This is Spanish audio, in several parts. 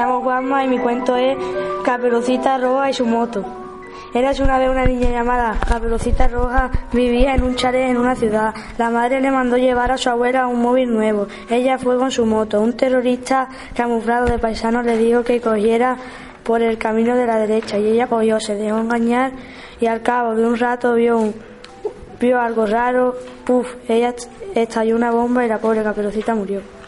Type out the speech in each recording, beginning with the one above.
Llamo Juanma y mi cuento es Caperucita Roja y su moto. Eras una vez una niña llamada Caperucita Roja, vivía en un chalet en una ciudad. La madre le mandó llevar a su abuela un móvil nuevo. Ella fue con su moto. Un terrorista camuflado de paisano le dijo que cogiera por el camino de la derecha y ella cogió, se dejó engañar y al cabo de un rato vio un, vio algo raro. Puf, ella estalló una bomba y la pobre Caperucita murió.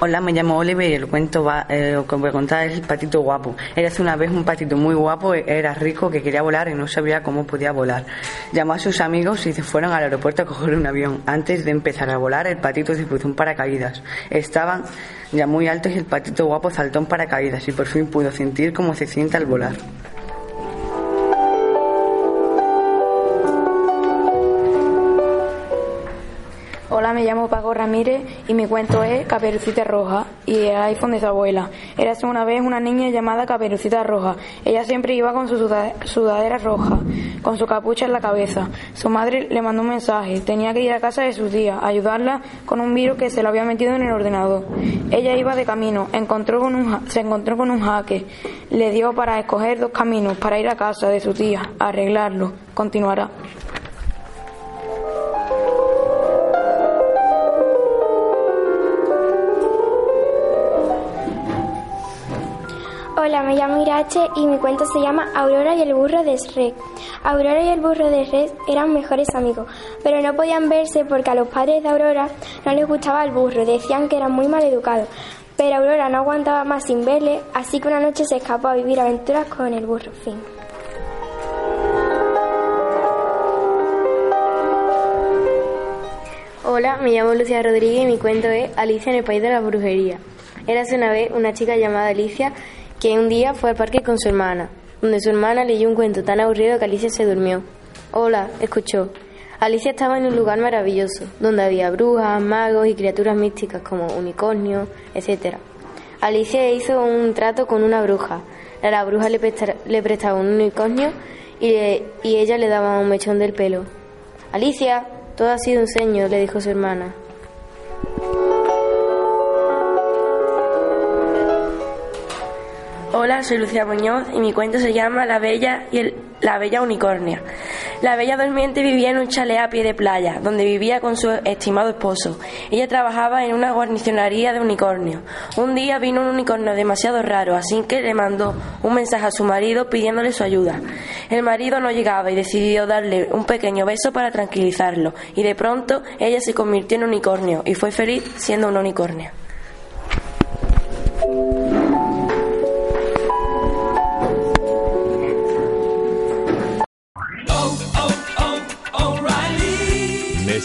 Hola, me llamo Oliver y el cuento va, eh, lo que voy a contar es el patito guapo. Era hace una vez un patito muy guapo, era rico, que quería volar y no sabía cómo podía volar. Llamó a sus amigos y se fueron al aeropuerto a coger un avión. Antes de empezar a volar, el patito se puso un paracaídas. Estaban ya muy altos y el patito guapo saltó en paracaídas y por fin pudo sentir cómo se siente al volar. Hola, me llamo Paco Ramírez y mi cuento es Caperucita Roja y el iPhone de su abuela. Era una vez una niña llamada Caperucita Roja. Ella siempre iba con su suda- sudadera roja, con su capucha en la cabeza. Su madre le mandó un mensaje. Tenía que ir a casa de sus tías, ayudarla con un virus que se lo había metido en el ordenador. Ella iba de camino, encontró con un, se encontró con un jaque. Le dio para escoger dos caminos para ir a casa de su tía, arreglarlo. Continuará. Hola, me llamo Irache y mi cuento se llama Aurora y el burro de Shrek. Aurora y el burro de Shrek eran mejores amigos, pero no podían verse porque a los padres de Aurora no les gustaba el burro, decían que era muy mal educado. Pero Aurora no aguantaba más sin verle, así que una noche se escapó a vivir aventuras con el burro. Fin. Hola, me llamo Lucia Rodríguez y mi cuento es Alicia en el País de la Brujería. Érase una vez una chica llamada Alicia que un día fue al parque con su hermana, donde su hermana leyó un cuento tan aburrido que Alicia se durmió. Hola, escuchó. Alicia estaba en un lugar maravilloso, donde había brujas, magos y criaturas místicas como unicornios, etc. Alicia hizo un trato con una bruja. La bruja le, presta- prestaba un unicornio y, y ella le daba un mechón del pelo. Alicia, todo ha sido un sueño, le dijo su hermana. Hola, soy Lucía Muñoz y mi cuento se llama La Bella y el- la Bella Unicornia. La Bella Durmiente vivía en un chalet a pie de playa, donde vivía con su estimado esposo. Ella trabajaba en una guarnicionaría de unicornios. Un día vino un unicornio demasiado raro, así que le mandó un mensaje a su marido pidiéndole su ayuda. El marido no llegaba y decidió darle un pequeño beso para tranquilizarlo, y de pronto ella se convirtió en unicornio y fue feliz siendo una unicornia.